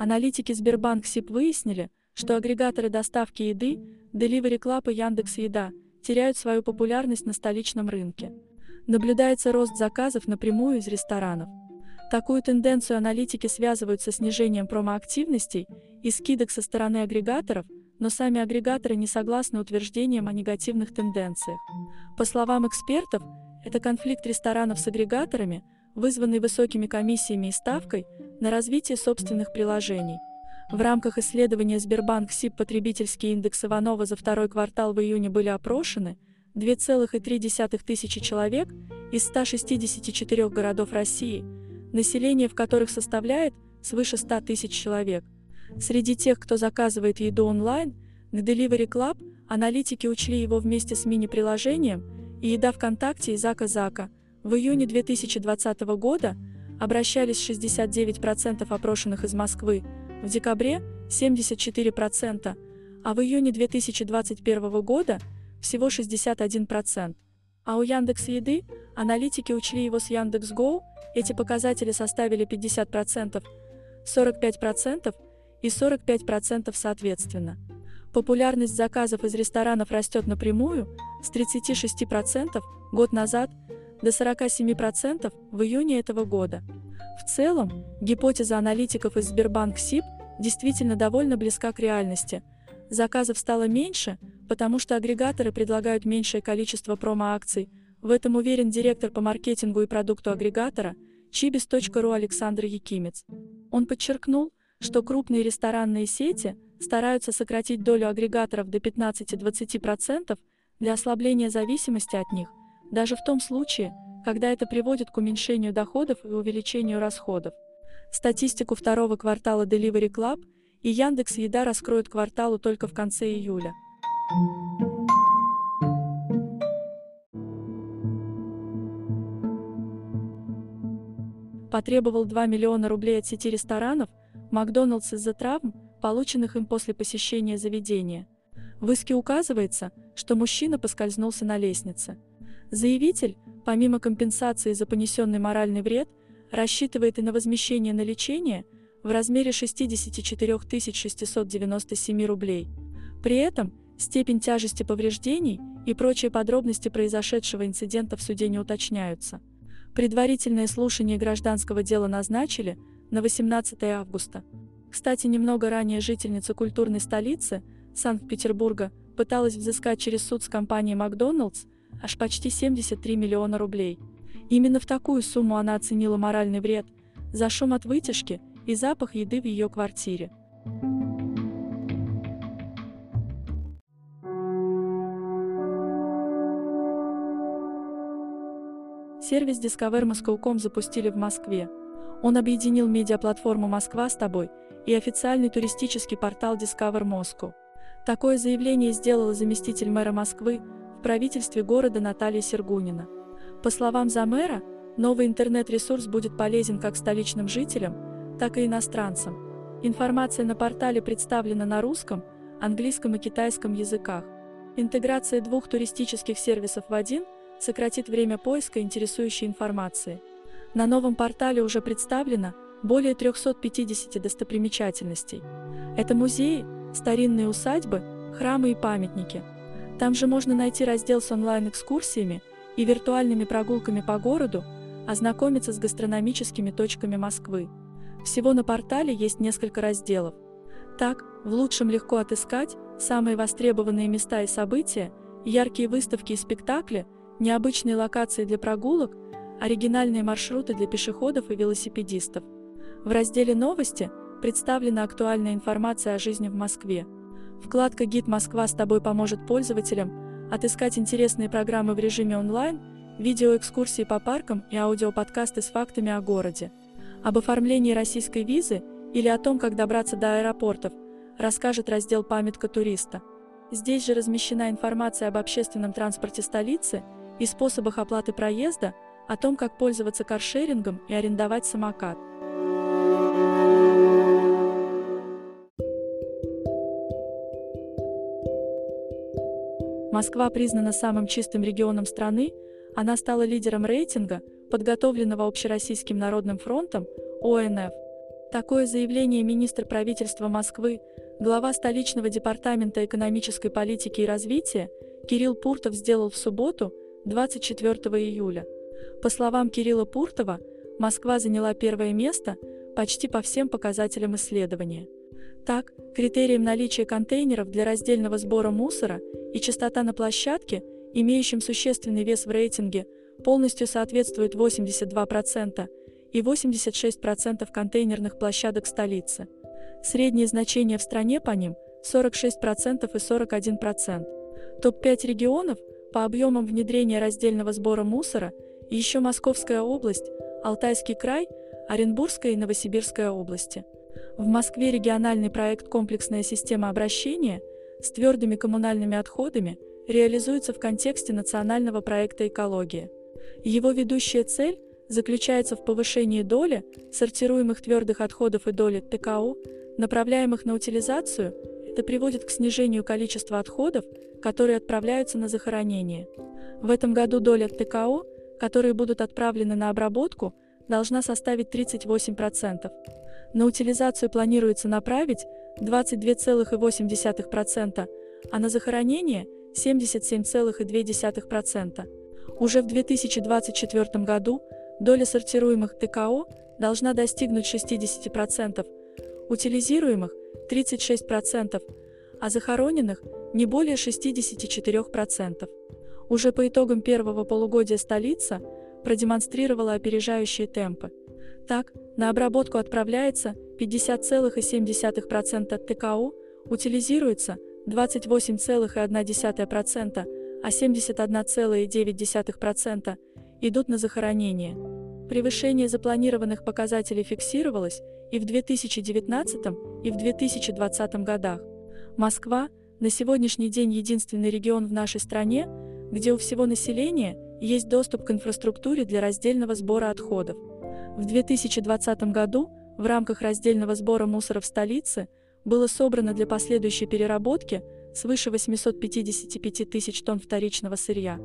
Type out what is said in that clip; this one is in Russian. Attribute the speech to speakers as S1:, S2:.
S1: Аналитики Сбербанк СИП выяснили, что агрегаторы доставки еды, Delivery Club и Яндекс Еда теряют свою популярность на столичном рынке. Наблюдается рост заказов напрямую из ресторанов. Такую тенденцию аналитики связывают со снижением промоактивностей и скидок со стороны агрегаторов, но сами агрегаторы не согласны утверждениям о негативных тенденциях. По словам экспертов, это конфликт ресторанов с агрегаторами, вызванный высокими комиссиями и ставкой на развитие собственных приложений. В рамках исследования Сбербанк СИП потребительские индексы Иванова за второй квартал в июне были опрошены 2,3 тысячи человек из 164 городов России, население в которых составляет свыше 100 тысяч человек. Среди тех, кто заказывает еду онлайн, к Delivery Club аналитики учли его вместе с мини-приложением и еда ВКонтакте и Зака Зака. В июне 2020 года обращались 69% опрошенных из Москвы, в декабре 74%, а в июне 2021 года всего 61%. А у Яндекс Еды аналитики учли его с Яндекс.Го, эти показатели составили 50%, 45% и 45% соответственно. Популярность заказов из ресторанов растет напрямую с 36% год назад до 47% в июне этого года. В целом, гипотеза аналитиков из Сбербанк СИП действительно довольно близка к реальности. Заказов стало меньше, потому что агрегаторы предлагают меньшее количество промо-акций. В этом уверен директор по маркетингу и продукту агрегатора chibis.ru Александр Якимец. Он подчеркнул, что крупные ресторанные сети стараются сократить долю агрегаторов до 15-20% для ослабления зависимости от них, даже в том случае, когда это приводит к уменьшению доходов и увеличению расходов. Статистику второго квартала Delivery Club и Яндекс Еда раскроют кварталу только в конце июля. Потребовал 2 миллиона рублей от сети ресторанов Макдоналдс из-за травм, полученных им после посещения заведения. В иске указывается, что мужчина поскользнулся на лестнице. Заявитель, помимо компенсации за понесенный моральный вред, рассчитывает и на возмещение на лечение в размере 64 697 рублей. При этом степень тяжести повреждений и прочие подробности произошедшего инцидента в суде не уточняются. Предварительное слушание гражданского дела назначили на 18 августа. Кстати, немного ранее жительница культурной столицы Санкт-Петербурга пыталась взыскать через суд с компанией «Макдоналдс» аж почти 73 миллиона рублей. Именно в такую сумму она оценила моральный вред за шум от вытяжки и запах еды в ее квартире. Сервис Discover Moscow.com запустили в Москве. Он объединил медиаплатформу «Москва с тобой» и официальный туристический портал Discover Moscow. Такое заявление сделала заместитель мэра Москвы в правительстве города Наталья Сергунина. По словам замэра, новый интернет-ресурс будет полезен как столичным жителям, так и иностранцам. Информация на портале представлена на русском, английском и китайском языках. Интеграция двух туристических сервисов в один сократит время поиска интересующей информации. На новом портале уже представлено более 350 достопримечательностей. Это музеи, старинные усадьбы, храмы и памятники – там же можно найти раздел с онлайн-экскурсиями и виртуальными прогулками по городу, ознакомиться с гастрономическими точками Москвы. Всего на портале есть несколько разделов. Так, в лучшем легко отыскать самые востребованные места и события, яркие выставки и спектакли, необычные локации для прогулок, оригинальные маршруты для пешеходов и велосипедистов. В разделе «Новости» представлена актуальная информация о жизни в Москве. Вкладка «Гид Москва» с тобой поможет пользователям отыскать интересные программы в режиме онлайн, видеоэкскурсии по паркам и аудиоподкасты с фактами о городе. Об оформлении российской визы или о том, как добраться до аэропортов, расскажет раздел «Памятка туриста». Здесь же размещена информация об общественном транспорте столицы и способах оплаты проезда, о том, как пользоваться каршерингом и арендовать самокат. Москва признана самым чистым регионом страны, она стала лидером рейтинга, подготовленного Общероссийским народным фронтом, ОНФ. Такое заявление министр правительства Москвы, глава столичного департамента экономической политики и развития Кирилл Пуртов сделал в субботу, 24 июля. По словам Кирилла Пуртова, Москва заняла первое место почти по всем показателям исследования. Так, критериям наличия контейнеров для раздельного сбора мусора и частота на площадке, имеющим существенный вес в рейтинге, полностью соответствует 82% и 86% контейнерных площадок столицы. Средние значения в стране по ним 46% и 41%. Топ-5 регионов по объемам внедрения раздельного сбора мусора еще Московская область, Алтайский край, Оренбургская и Новосибирская области. В Москве региональный проект «Комплексная система обращения» с твердыми коммунальными отходами реализуется в контексте национального проекта «Экология». Его ведущая цель заключается в повышении доли сортируемых твердых отходов и доли ТКО, направляемых на утилизацию, это приводит к снижению количества отходов, которые отправляются на захоронение. В этом году доля ТКО, которые будут отправлены на обработку, должна составить 38%. На утилизацию планируется направить 22,8%, а на захоронение 77,2%. Уже в 2024 году доля сортируемых ТКО должна достигнуть 60%, утилизируемых 36%, а захороненных не более 64%. Уже по итогам первого полугодия столица продемонстрировала опережающие темпы. Так, на обработку отправляется 50,7% ТКО, утилизируется 28,1%, а 71,9% идут на захоронение. Превышение запланированных показателей фиксировалось и в 2019 и в 2020 годах. Москва на сегодняшний день единственный регион в нашей стране, где у всего населения есть доступ к инфраструктуре для раздельного сбора отходов. В 2020 году в рамках раздельного сбора мусора в столице было собрано для последующей переработки свыше 855 тысяч тонн вторичного сырья.